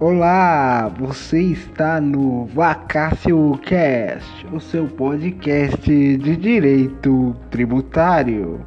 Olá, você está no Vacácio Cast, o seu podcast de direito tributário.